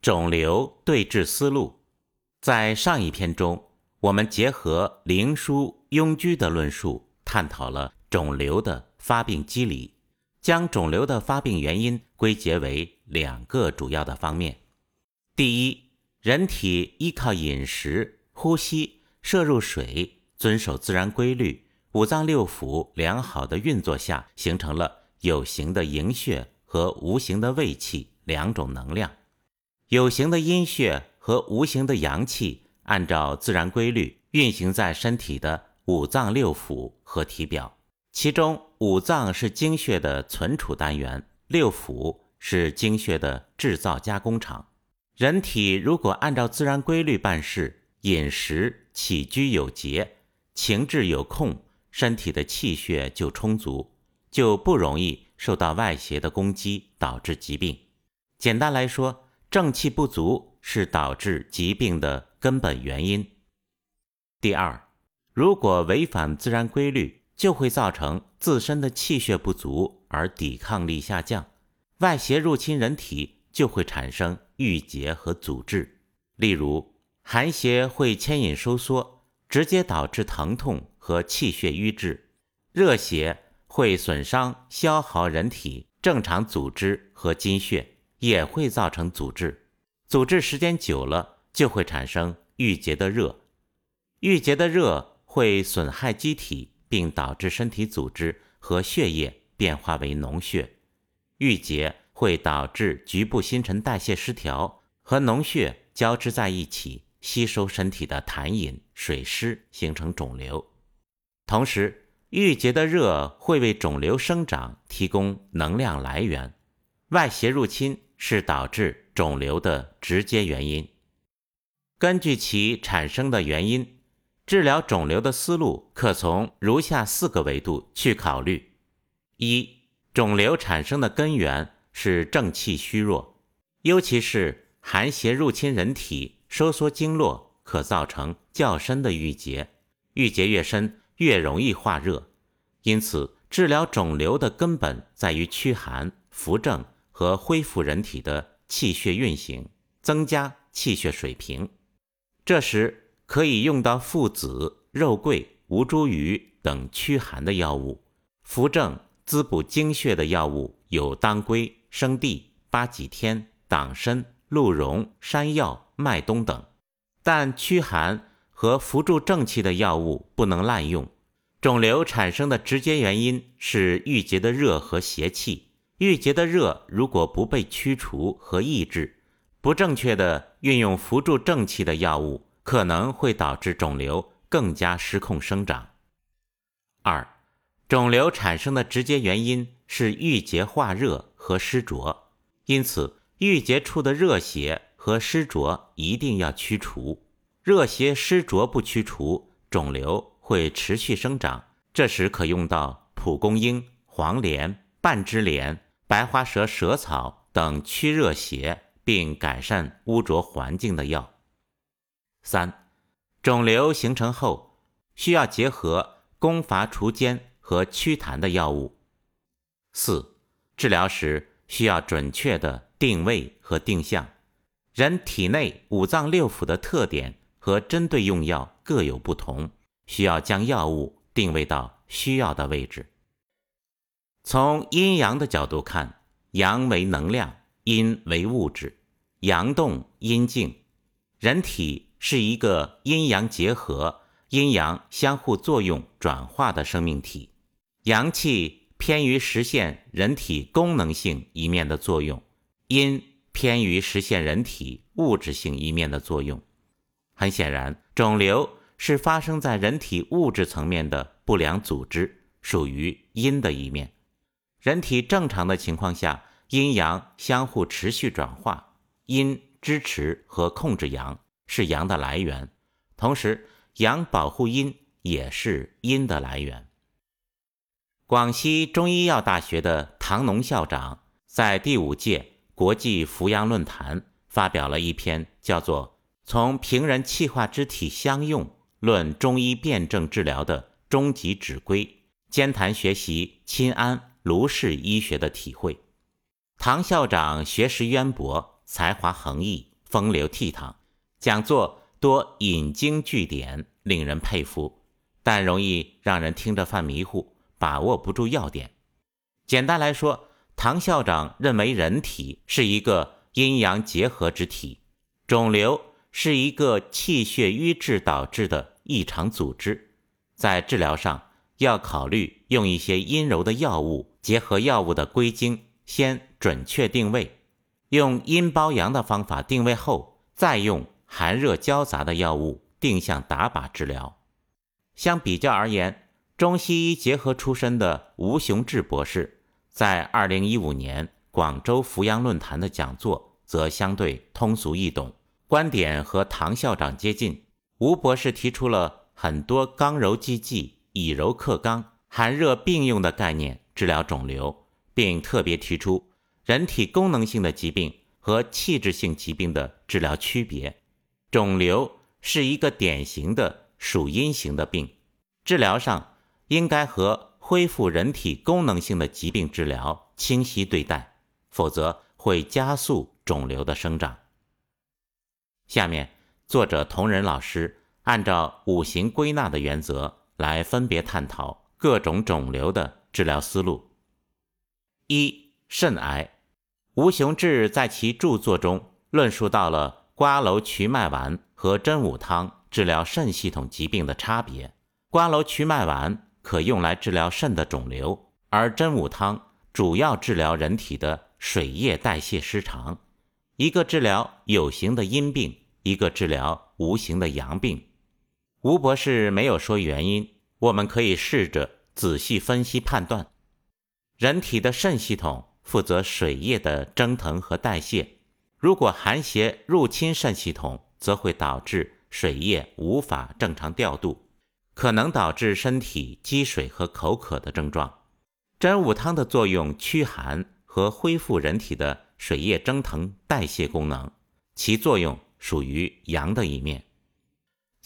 肿瘤对治思路，在上一篇中，我们结合灵枢、庸居的论述，探讨了肿瘤的发病机理，将肿瘤的发病原因归结为两个主要的方面。第一，人体依靠饮食、呼吸、摄入水，遵守自然规律，五脏六腑良好的运作下，形成了有形的营血和无形的胃气两种能量。有形的阴血和无形的阳气，按照自然规律运行在身体的五脏六腑和体表。其中，五脏是精血的存储单元，六腑是精血的制造加工厂。人体如果按照自然规律办事，饮食起居有节，情志有控，身体的气血就充足，就不容易受到外邪的攻击，导致疾病。简单来说，正气不足是导致疾病的根本原因。第二，如果违反自然规律，就会造成自身的气血不足而抵抗力下降，外邪入侵人体就会产生郁结和阻滞。例如，寒邪会牵引收缩，直接导致疼痛和气血瘀滞；热邪会损伤消耗人体正常组织和筋血。也会造成阻滞，阻滞时间久了就会产生郁结的热，郁结的热会损害机体，并导致身体组织和血液变化为脓血。郁结会导致局部新陈代谢失调，和脓血交织在一起，吸收身体的痰饮、水湿，形成肿瘤。同时，郁结的热会为肿瘤生长提供能量来源，外邪入侵。是导致肿瘤的直接原因。根据其产生的原因，治疗肿瘤的思路可从如下四个维度去考虑：一、肿瘤产生的根源是正气虚弱，尤其是寒邪入侵人体，收缩经络，可造成较深的郁结。郁结越深，越容易化热。因此，治疗肿瘤的根本在于驱寒扶正。和恢复人体的气血运行，增加气血水平。这时可以用到附子、肉桂、吴茱萸等驱寒的药物；扶正滋补精血的药物有当归、生地、八戟天、党参、鹿茸、山药、麦冬等。但驱寒和扶助正气的药物不能滥用。肿瘤产生的直接原因是郁结的热和邪气。郁结的热如果不被驱除和抑制，不正确的运用扶助正气的药物，可能会导致肿瘤更加失控生长。二，肿瘤产生的直接原因是郁结化热和湿浊，因此郁结处的热邪和湿浊一定要驱除。热邪湿浊不驱除，肿瘤会持续生长。这时可用到蒲公英、黄连、半枝莲。白花蛇蛇草等驱热邪并改善污浊环境的药。三、肿瘤形成后，需要结合攻伐除坚和祛痰的药物。四、治疗时需要准确的定位和定向。人体内五脏六腑的特点和针对用药各有不同，需要将药物定位到需要的位置。从阴阳的角度看，阳为能量，阴为物质，阳动阴静。人体是一个阴阳结合、阴阳相互作用转化的生命体。阳气偏于实现人体功能性一面的作用，阴偏于实现人体物质性一面的作用。很显然，肿瘤是发生在人体物质层面的不良组织，属于阴的一面。人体正常的情况下，阴阳相互持续转化，阴支持和控制阳，是阳的来源；同时，阳保护阴，也是阴的来源。广西中医药大学的唐农校长在第五届国际扶阳论坛发表了一篇叫做《从平人气化之体相用论中医辨证治疗的终极指归》，兼谈学习亲安。卢氏医学的体会，唐校长学识渊博，才华横溢，风流倜傥，讲座多引经据典，令人佩服，但容易让人听着犯迷糊，把握不住要点。简单来说，唐校长认为人体是一个阴阳结合之体，肿瘤是一个气血瘀滞导致的异常组织，在治疗上要考虑用一些阴柔的药物，结合药物的归经，先准确定位，用阴包阳的方法定位后，再用寒热交杂的药物定向打靶治疗。相比较而言，中西医结合出身的吴雄志博士。在二零一五年广州扶阳论坛的讲座则相对通俗易懂，观点和唐校长接近。吴博士提出了很多刚柔济济、以柔克刚、寒热并用的概念治疗肿瘤，并特别提出人体功能性的疾病和器质性疾病的治疗区别。肿瘤是一个典型的属阴型的病，治疗上应该和。恢复人体功能性的疾病治疗，清晰对待，否则会加速肿瘤的生长。下面，作者同仁老师按照五行归纳的原则来分别探讨各种肿瘤的治疗思路。一、肾癌，吴雄志在其著作中论述到了瓜蒌瞿麦丸和真武汤治疗肾系统疾病的差别。瓜蒌瞿麦丸。可用来治疗肾的肿瘤，而真武汤主要治疗人体的水液代谢失常，一个治疗有形的阴病，一个治疗无形的阳病。吴博士没有说原因，我们可以试着仔细分析判断。人体的肾系统负责水液的蒸腾和代谢，如果寒邪入侵肾系统，则会导致水液无法正常调度。可能导致身体积水和口渴的症状。真武汤的作用驱寒和恢复人体的水液蒸腾代谢功能，其作用属于阳的一面。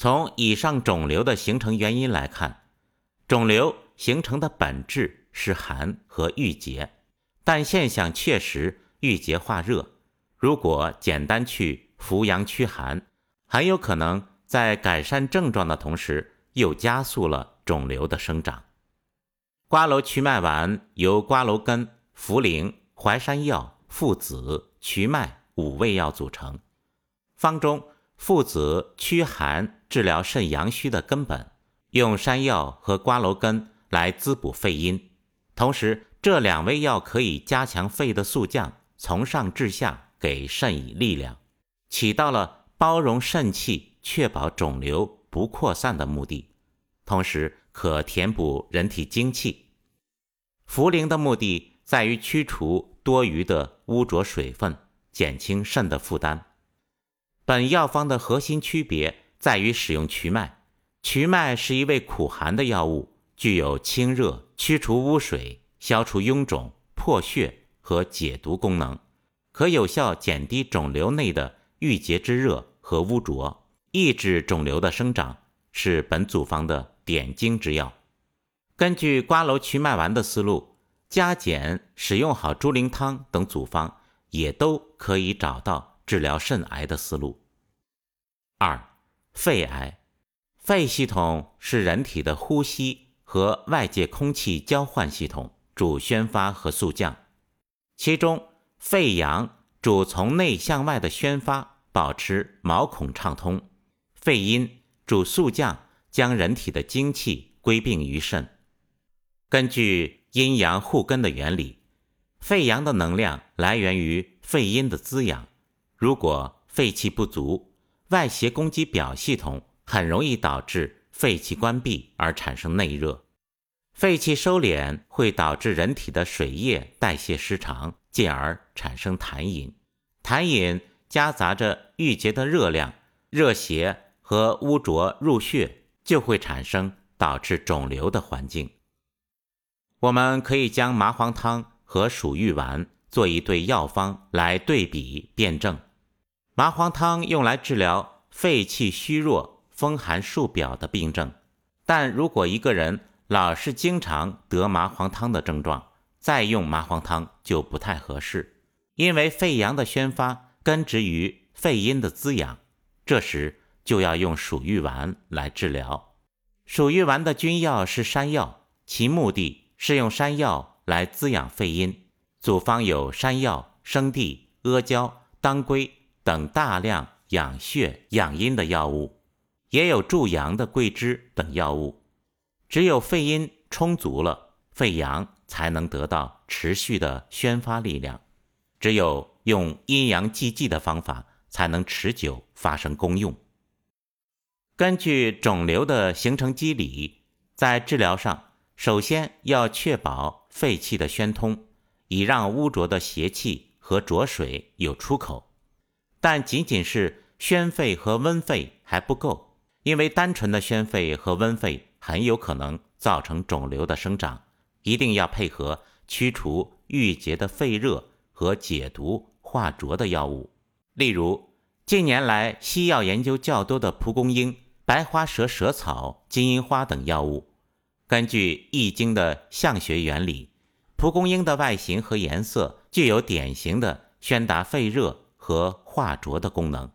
从以上肿瘤的形成原因来看，肿瘤形成的本质是寒和郁结，但现象确实郁结化热。如果简单去扶阳驱寒，很有可能在改善症状的同时。又加速了肿瘤的生长。瓜蒌瞿麦丸由瓜蒌根、茯苓、淮山药、附子、瞿麦五味药组成。方中，附子驱寒，治疗肾阳虚的根本，用山药和瓜蒌根来滋补肺阴。同时，这两味药可以加强肺的速降，从上至下给肾以力量，起到了包容肾气、确保肿瘤。不扩散的目的，同时可填补人体精气。茯苓的目的在于驱除多余的污浊水分，减轻肾的负担。本药方的核心区别在于使用瞿麦。瞿麦是一味苦寒的药物，具有清热、驱除污水、消除臃肿、破血和解毒功能，可有效减低肿瘤内的郁结之热和污浊。抑制肿瘤的生长是本组方的点睛之药。根据瓜蒌瞿麦丸的思路，加减使用好猪苓汤等组方，也都可以找到治疗肾癌的思路。二、肺癌，肺系统是人体的呼吸和外界空气交换系统，主宣发和肃降。其中，肺阳主从内向外的宣发，保持毛孔畅通。肺阴主肃降，将人体的精气归并于肾。根据阴阳互根的原理，肺阳的能量来源于肺阴的滋养。如果肺气不足，外邪攻击表系统，很容易导致肺气关闭而产生内热。肺气收敛会导致人体的水液代谢失常，进而产生痰饮。痰饮夹杂着郁结的热量，热邪。和污浊入血，就会产生导致肿瘤的环境。我们可以将麻黄汤和鼠玉丸做一对药方来对比辩证。麻黄汤用来治疗肺气虚弱、风寒数表的病症，但如果一个人老是经常得麻黄汤的症状，再用麻黄汤就不太合适，因为肺阳的宣发根植于。肺阴的滋养，这时就要用鼠玉丸来治疗。鼠玉丸的君药是山药，其目的是用山药来滋养肺阴。组方有山药、生地、阿胶、当归等大量养血养阴的药物，也有助阳的桂枝等药物。只有肺阴充足了，肺阳才能得到持续的宣发力量。只有用阴阳济济的方法，才能持久发生功用。根据肿瘤的形成机理，在治疗上，首先要确保肺气的宣通，以让污浊的邪气和浊水有出口。但仅仅是宣肺和温肺还不够，因为单纯的宣肺和温肺很有可能造成肿瘤的生长，一定要配合驱除郁结的肺热。和解毒化浊的药物，例如近年来西药研究较多的蒲公英、白花蛇舌草、金银花等药物。根据《易经》的象学原理，蒲公英的外形和颜色具有典型的宣达肺热和化浊的功能。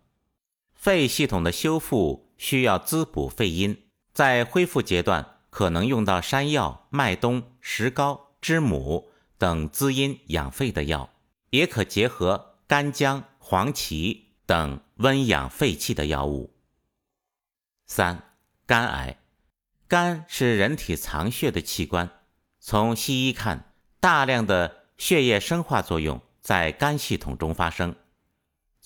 肺系统的修复需要滋补肺阴，在恢复阶段可能用到山药、麦冬、石膏、知母等滋阴养肺的药。也可结合干姜、黄芪等温养肺气的药物。三、肝癌，肝是人体藏血的器官。从西医看，大量的血液生化作用在肝系统中发生。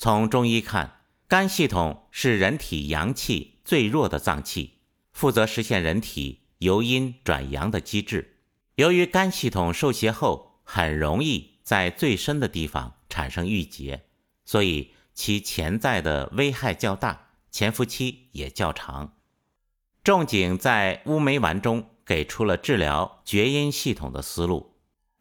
从中医看，肝系统是人体阳气最弱的脏器，负责实现人体由阴转阳的机制。由于肝系统受邪后，很容易。在最深的地方产生郁结，所以其潜在的危害较大，潜伏期也较长。仲景在乌梅丸中给出了治疗厥阴系统的思路。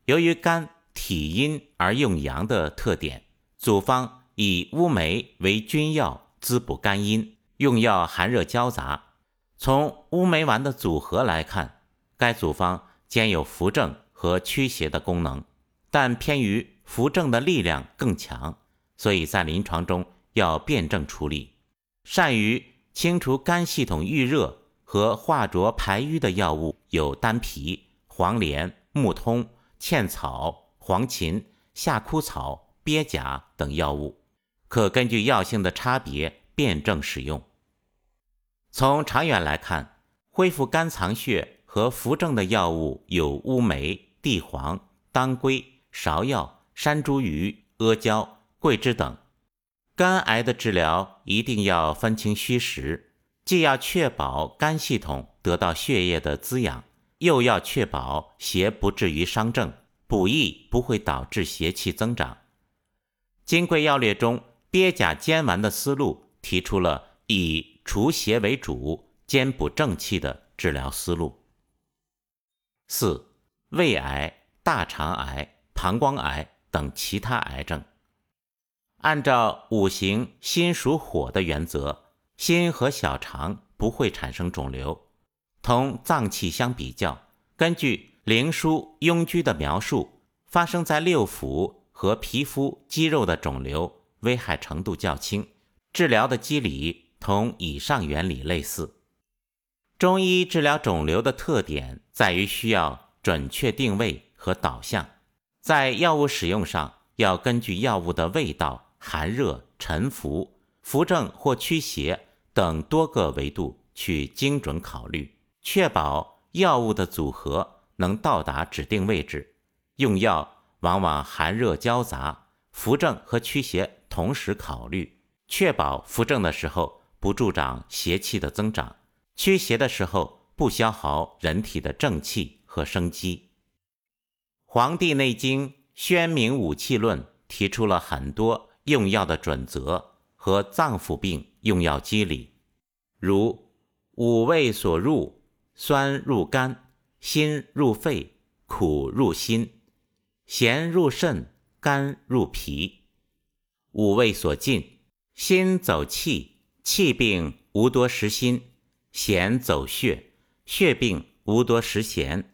由于肝体阴而用阳的特点，组方以乌梅为君药，滋补肝阴，用药寒热交杂。从乌梅丸的组合来看，该组方兼有扶正和驱邪的功能。但偏于扶正的力量更强，所以在临床中要辩证处理。善于清除肝系统郁热和化浊排瘀的药物有丹皮、黄连、木通、茜草、黄芩、夏枯草、鳖甲等药物，可根据药性的差别辩证使用。从长远来看，恢复肝藏血和扶正的药物有乌梅、地黄、当归。芍药、山茱萸、阿胶、桂枝等，肝癌的治疗一定要分清虚实，既要确保肝系统得到血液的滋养，又要确保邪不至于伤正，补益不会导致邪气增长。《金匮要略》中鳖甲煎丸的思路，提出了以除邪为主、兼补正气的治疗思路。四、胃癌、大肠癌。膀胱癌等其他癌症，按照五行心属火的原则，心和小肠不会产生肿瘤。同脏器相比较，根据灵枢·庸居的描述，发生在六腑和皮肤肌肉的肿瘤危害程度较轻，治疗的机理同以上原理类似。中医治疗肿瘤的特点在于需要准确定位和导向。在药物使用上，要根据药物的味道、寒热、沉浮、扶正或驱邪等多个维度去精准考虑，确保药物的组合能到达指定位置。用药往往寒热交杂，扶正和驱邪同时考虑，确保扶正的时候不助长邪气的增长，驱邪的时候不消耗人体的正气和生机。《黄帝内经·宣明五气论》提出了很多用药的准则和脏腑病用药机理，如五味所入：酸入肝，辛入肺，苦入心，咸入肾，甘入脾；五味所进：心走气，气病无多食心；咸走血，血病无多食咸；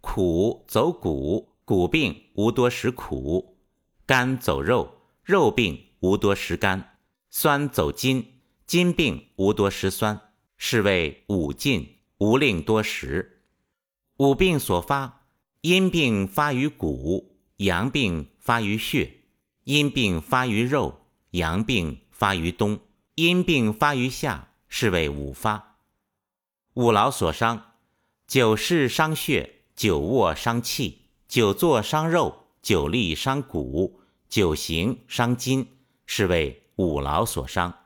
苦走骨。骨病无多食苦，肝走肉，肉病无多食肝，酸走筋，筋病无多食酸，是谓五尽，无令多食。五病所发，阴病发于骨，阳病发于血，阴病发于肉，阳病发于冬，阴病发于夏，是谓五发。五劳所伤，久视伤血，久卧伤气，久坐伤肉，久立伤骨，久行伤筋，是谓五劳所伤。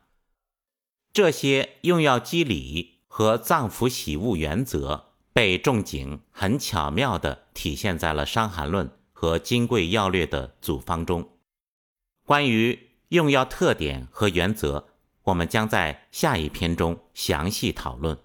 这些用药机理和脏腑喜恶原则。被仲景很巧妙地体现在了《伤寒论》和《金匮要略》的组方中。关于用药特点和原则，我们将在下一篇中详细讨论。